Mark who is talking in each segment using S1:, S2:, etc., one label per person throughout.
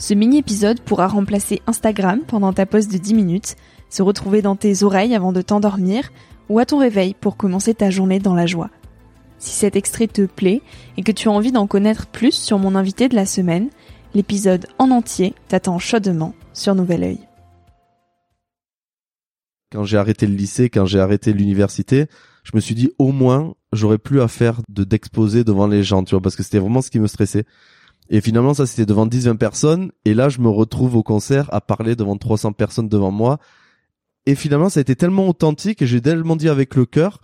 S1: Ce mini-épisode pourra remplacer Instagram pendant ta pause de 10 minutes, se retrouver dans tes oreilles avant de t'endormir ou à ton réveil pour commencer ta journée dans la joie. Si cet extrait te plaît et que tu as envie d'en connaître plus sur mon invité de la semaine, l'épisode en entier t'attend chaudement sur Nouvel Oeil.
S2: Quand j'ai arrêté le lycée, quand j'ai arrêté l'université, je me suis dit au moins j'aurais plus à faire de d'exposer devant les gens, tu vois, parce que c'était vraiment ce qui me stressait. Et finalement, ça, c'était devant 10-20 personnes. Et là, je me retrouve au concert à parler devant 300 personnes devant moi. Et finalement, ça a été tellement authentique et j'ai tellement dit avec le cœur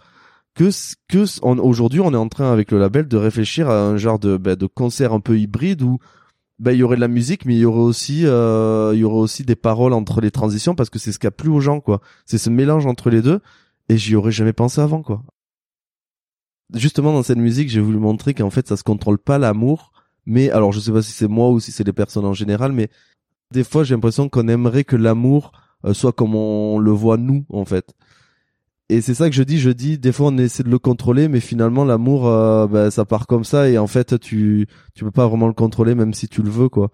S2: que, que aujourd'hui, on est en train, avec le label, de réfléchir à un genre de, bah, de concert un peu hybride où bah, il y aurait de la musique, mais il y aurait aussi, euh, il y aurait aussi des paroles entre les transitions parce que c'est ce qui a plu aux gens, quoi. C'est ce mélange entre les deux. Et j'y aurais jamais pensé avant, quoi. Justement, dans cette musique, j'ai voulu montrer qu'en fait, ça se contrôle pas l'amour mais alors, je sais pas si c'est moi ou si c'est les personnes en général, mais des fois, j'ai l'impression qu'on aimerait que l'amour euh, soit comme on le voit nous, en fait. Et c'est ça que je dis, je dis, des fois on essaie de le contrôler, mais finalement l'amour, euh, bah, ça part comme ça, et en fait tu tu peux pas vraiment le contrôler, même si tu le veux, quoi.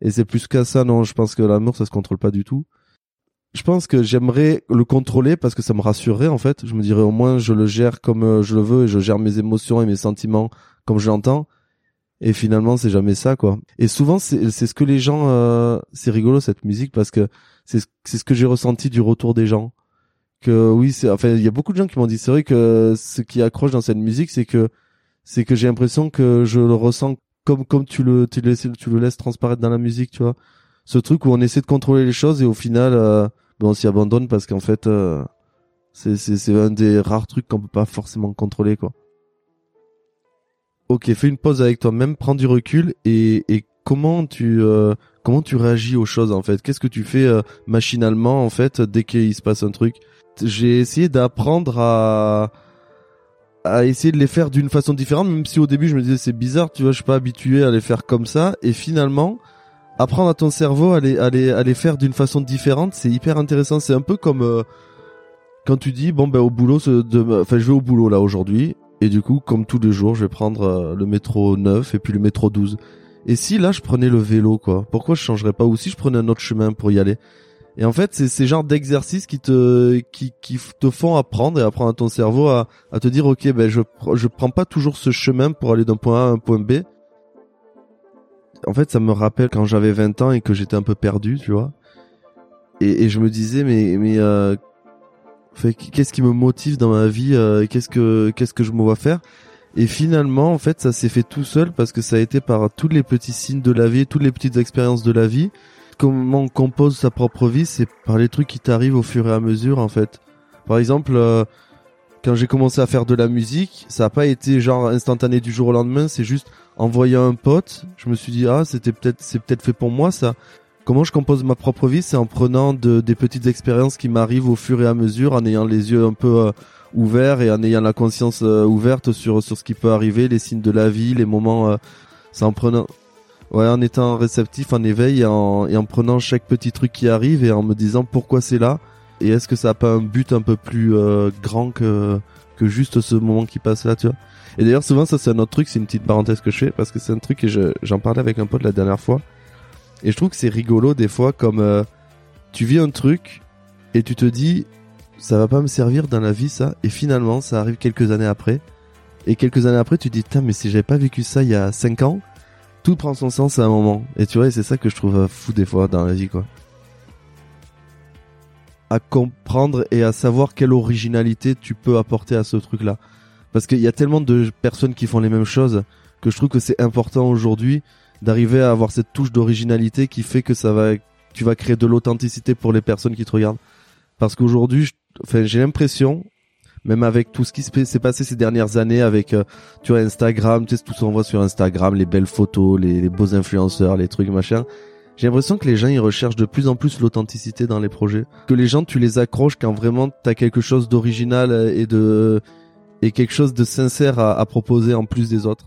S2: Et c'est plus qu'à ça, non, je pense que l'amour ça se contrôle pas du tout. Je pense que j'aimerais le contrôler parce que ça me rassurerait en fait. Je me dirais au moins je le gère comme euh, je le veux et je gère mes émotions et mes sentiments comme je l'entends et finalement c'est jamais ça quoi. Et souvent c'est ce que les gens euh, c'est rigolo cette musique parce que c'est ce que j'ai ressenti du retour des gens. Que oui c'est enfin il y a beaucoup de gens qui m'ont dit c'est vrai que ce qui accroche dans cette musique c'est que c'est que j'ai l'impression que je le ressens comme comme tu le tu le tu le laisses transparaître dans la musique tu vois. Ce truc où on essaie de contrôler les choses et au final euh, ben, on s'y abandonne parce qu'en fait euh, c'est c'est c'est un des rares trucs qu'on peut pas forcément contrôler quoi Ok, fais une pause avec toi-même, prends du recul et, et comment tu euh, comment tu réagis aux choses en fait? Qu'est-ce que tu fais euh, machinalement en fait dès qu'il se passe un truc? J'ai essayé d'apprendre à à essayer de les faire d'une façon différente, même si au début je me disais c'est bizarre, tu vois, je suis pas habitué à les faire comme ça, et finalement apprendre à ton cerveau à les à les, à les faire d'une façon différente, c'est hyper intéressant. C'est un peu comme euh, quand tu dis bon ben au boulot, enfin je vais au boulot là aujourd'hui, et du coup, comme tous les jours, je vais prendre euh, le métro 9 et puis le métro 12. Et si là, je prenais le vélo, quoi Pourquoi je changerais pas? Ou si je prenais un autre chemin pour y aller? Et en fait, c'est ces genres d'exercices qui te qui, te font apprendre et apprendre à ton cerveau à, te dire, ok, ben je je prends pas toujours ce chemin pour aller d'un point A à un point B. En fait, ça me rappelle quand j'avais 20 ans et que j'étais un peu perdu, tu vois. Et, et je me disais, mais mais euh, qu'est-ce qui me motive dans ma vie euh, Qu'est-ce que qu'est-ce que je me vois faire? Et finalement, en fait, ça s'est fait tout seul parce que ça a été par tous les petits signes de la vie, toutes les petites expériences de la vie. Comment on compose sa propre vie, c'est par les trucs qui t'arrivent au fur et à mesure, en fait. Par exemple, euh, quand j'ai commencé à faire de la musique, ça n'a pas été genre instantané du jour au lendemain. C'est juste en voyant un pote, je me suis dit ah c'était peut-être c'est peut-être fait pour moi ça. Comment je compose ma propre vie, c'est en prenant de, des petites expériences qui m'arrivent au fur et à mesure, en ayant les yeux un peu euh, ouverts et en ayant la conscience euh, ouverte sur sur ce qui peut arriver, les signes de la vie, les moments. Euh, c'est en prenant, ouais, en étant réceptif, en éveil et en, et en prenant chaque petit truc qui arrive et en me disant pourquoi c'est là et est-ce que ça a pas un but un peu plus grand que que juste ce moment qui passe là, tu vois. Et d'ailleurs, souvent, ça, c'est un autre truc, c'est une petite parenthèse que je fais, parce que c'est un truc je, j'en parlais avec un pote la dernière fois. Et je trouve que c'est rigolo, des fois, comme, euh, tu vis un truc, et tu te dis, ça va pas me servir dans la vie, ça. Et finalement, ça arrive quelques années après. Et quelques années après, tu te dis, putain, mais si j'avais pas vécu ça il y a 5 ans, tout prend son sens à un moment. Et tu vois, c'est ça que je trouve fou des fois dans la vie, quoi. À comprendre et à savoir quelle originalité tu peux apporter à ce truc-là. Parce qu'il y a tellement de personnes qui font les mêmes choses que je trouve que c'est important aujourd'hui d'arriver à avoir cette touche d'originalité qui fait que ça va, tu vas créer de l'authenticité pour les personnes qui te regardent. Parce qu'aujourd'hui, enfin, j'ai l'impression, même avec tout ce qui s'est passé ces dernières années avec euh, tu vois Instagram tu sais tout ce qu'on voit sur Instagram les belles photos les, les beaux influenceurs les trucs machin j'ai l'impression que les gens ils recherchent de plus en plus l'authenticité dans les projets que les gens tu les accroches quand vraiment t'as quelque chose d'original et de et quelque chose de sincère à, à proposer en plus des autres